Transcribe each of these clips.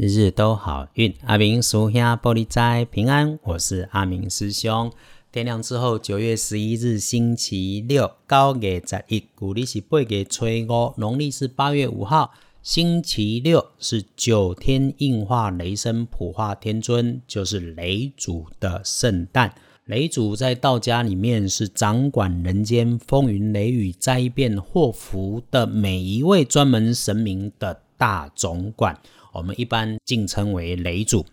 日日都好运，阿明属下玻璃斋平安。我是阿明师兄。天亮之后，九月十一日星期六，高月十一，古历是八月初五，农历是八月五号，星期六是九天应化雷声普化天尊，就是雷祖的圣诞。雷祖在道家里面是掌管人间风云雷雨灾变祸福的每一位专门神明的大总管。我们一般敬称为雷主，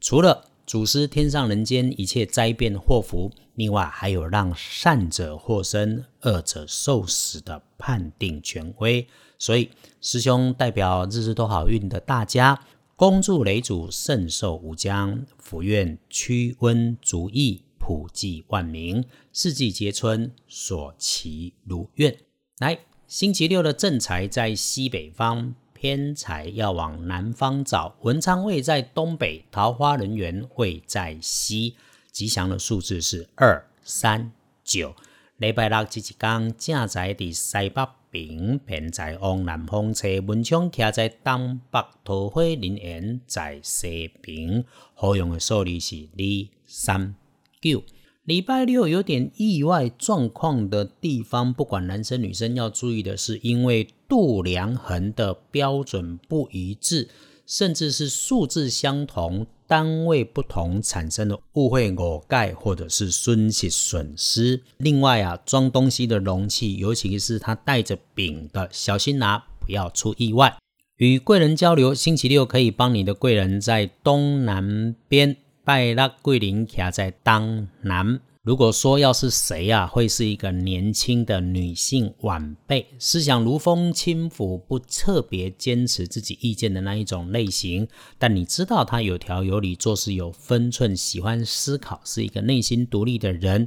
除了主司天上人间一切灾变祸福，另外还有让善者获生、恶者受死的判定权威。所以师兄代表日日都好运的大家，恭祝雷主圣寿无疆，福愿驱瘟逐疫，普济万民，四季皆春，所祈如愿。来，星期六的正财在西北方。天才要往南方找，文昌位在东北，桃花人缘位在西，吉祥的数字是二三九。礼拜六这一天，正在伫西北边，偏在往南方车，文昌徛在东北，桃花人缘在西边。好用的数字是二三九。礼拜六有点意外状况的地方，不管男生女生要注意的是，因为度量衡的标准不一致，甚至是数字相同，单位不同产生的误会、误解或者是损失损失。另外啊，装东西的容器，尤其是它带着柄的，小心拿，不要出意外。与贵人交流，星期六可以帮你的贵人在东南边。拜拉桂林卡在当南。如果说要是谁啊，会是一个年轻的女性晚辈，思想如风轻浮，不特别坚持自己意见的那一种类型。但你知道她有条有理，做事有分寸，喜欢思考，是一个内心独立的人。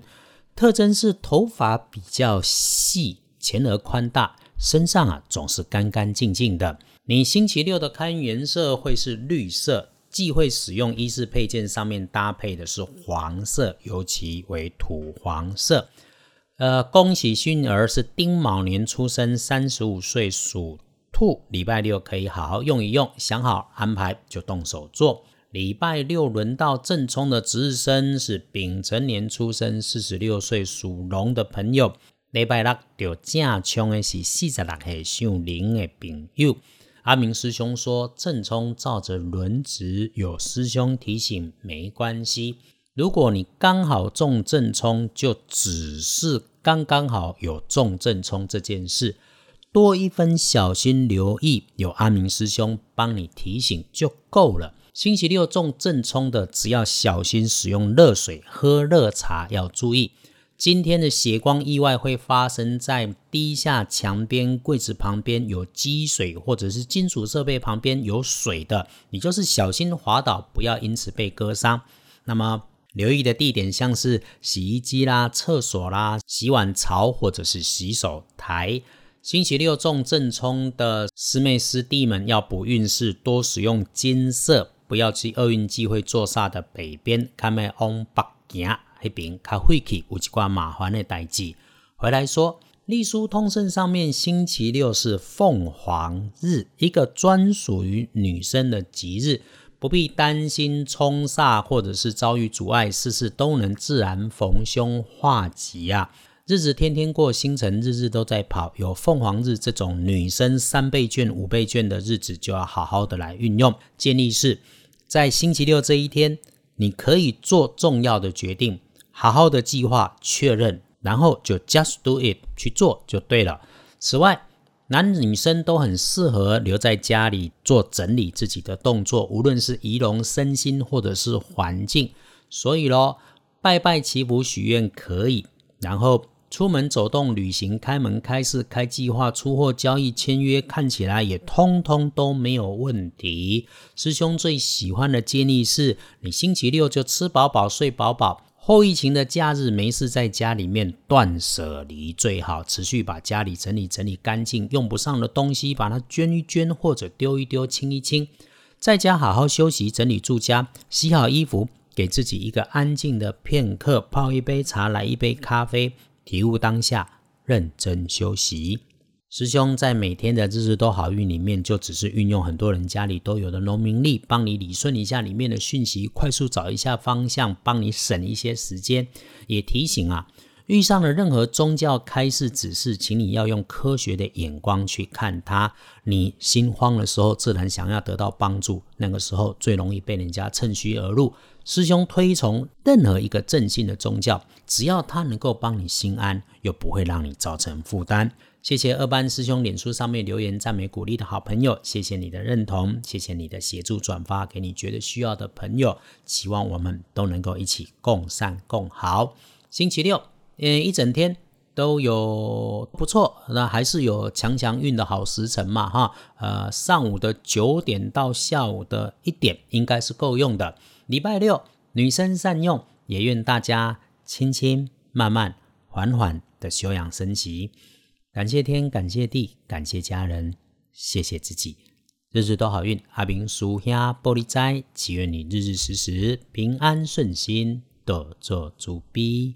特征是头发比较细，前额宽大，身上啊总是干干净净的。你星期六的看颜色会是绿色。忌讳使用衣饰配件，上面搭配的是黄色，尤其为土黄色。呃，恭喜新儿是丁卯年出生，三十五岁属兔，礼拜六可以好好用一用，想好安排就动手做。礼拜六轮到正冲的值日生是丙辰年出生，四十六岁属龙的朋友，礼拜六就正冲的是四十六岁属龙的朋友。阿明师兄说：“正冲照着轮值，有师兄提醒没关系。如果你刚好中正冲，就只是刚刚好有中正冲这件事，多一分小心留意，有阿明师兄帮你提醒就够了。星期六中正冲的，只要小心使用热水，喝热茶要注意。”今天的血光意外会发生在低下墙边、柜子旁边有积水，或者是金属设备旁边有水的，你就是小心滑倒，不要因此被割伤。那么留意的地点像是洗衣机啦、厕所啦、洗碗槽或者是洗手台。星期六中正冲的师妹师弟们要补运势，多使用金色，不要去厄运忌会坐煞的北边，看咩往北行。那边较晦气，有一寡麻烦的代志。回来说，隶书通胜上面，星期六是凤凰日，一个专属于女生的吉日，不必担心冲煞或者是遭遇阻碍，事事都能自然逢凶化吉啊！日子天天过，星辰日日都在跑。有凤凰日这种女生三倍券、五倍券的日子，就要好好的来运用。建议是在星期六这一天，你可以做重要的决定。好好的计划确认，然后就 just do it 去做就对了。此外，男女生都很适合留在家里做整理自己的动作，无论是仪容身心或者是环境。所以咯，拜拜祈福许愿可以，然后出门走动、旅行、开门开市、开计划、出货交易、签约，看起来也通通都没有问题。师兄最喜欢的建议是，你星期六就吃饱饱、睡饱饱。后疫情的假日，没事在家里面断舍离最好，持续把家里整理整理干净，用不上的东西把它捐一捐或者丢一丢、清一清，在家好好休息，整理住家，洗好衣服，给自己一个安静的片刻，泡一杯茶，来一杯咖啡，体悟当下，认真休息。师兄在每天的日日都好运里面，就只是运用很多人家里都有的农民力，帮你理顺一下里面的讯息，快速找一下方向，帮你省一些时间。也提醒啊，遇上了任何宗教开示指示，请你要用科学的眼光去看它。你心慌的时候，自然想要得到帮助，那个时候最容易被人家趁虚而入。师兄推崇任何一个正信的宗教，只要它能够帮你心安，又不会让你造成负担。谢谢二班师兄脸书上面留言赞美鼓励的好朋友，谢谢你的认同，谢谢你的协助转发给你觉得需要的朋友，希望我们都能够一起共善共好。星期六，嗯，一整天都有不错，那还是有强强运的好时辰嘛，哈，呃，上午的九点到下午的一点应该是够用的。礼拜六，女生善用，也愿大家轻轻、慢慢、缓缓的休养生息。感谢天，感谢地，感谢家人，谢谢自己，日日都好运。阿明叔兄玻璃斋，祈愿你日日时时平安顺心，多做主逼。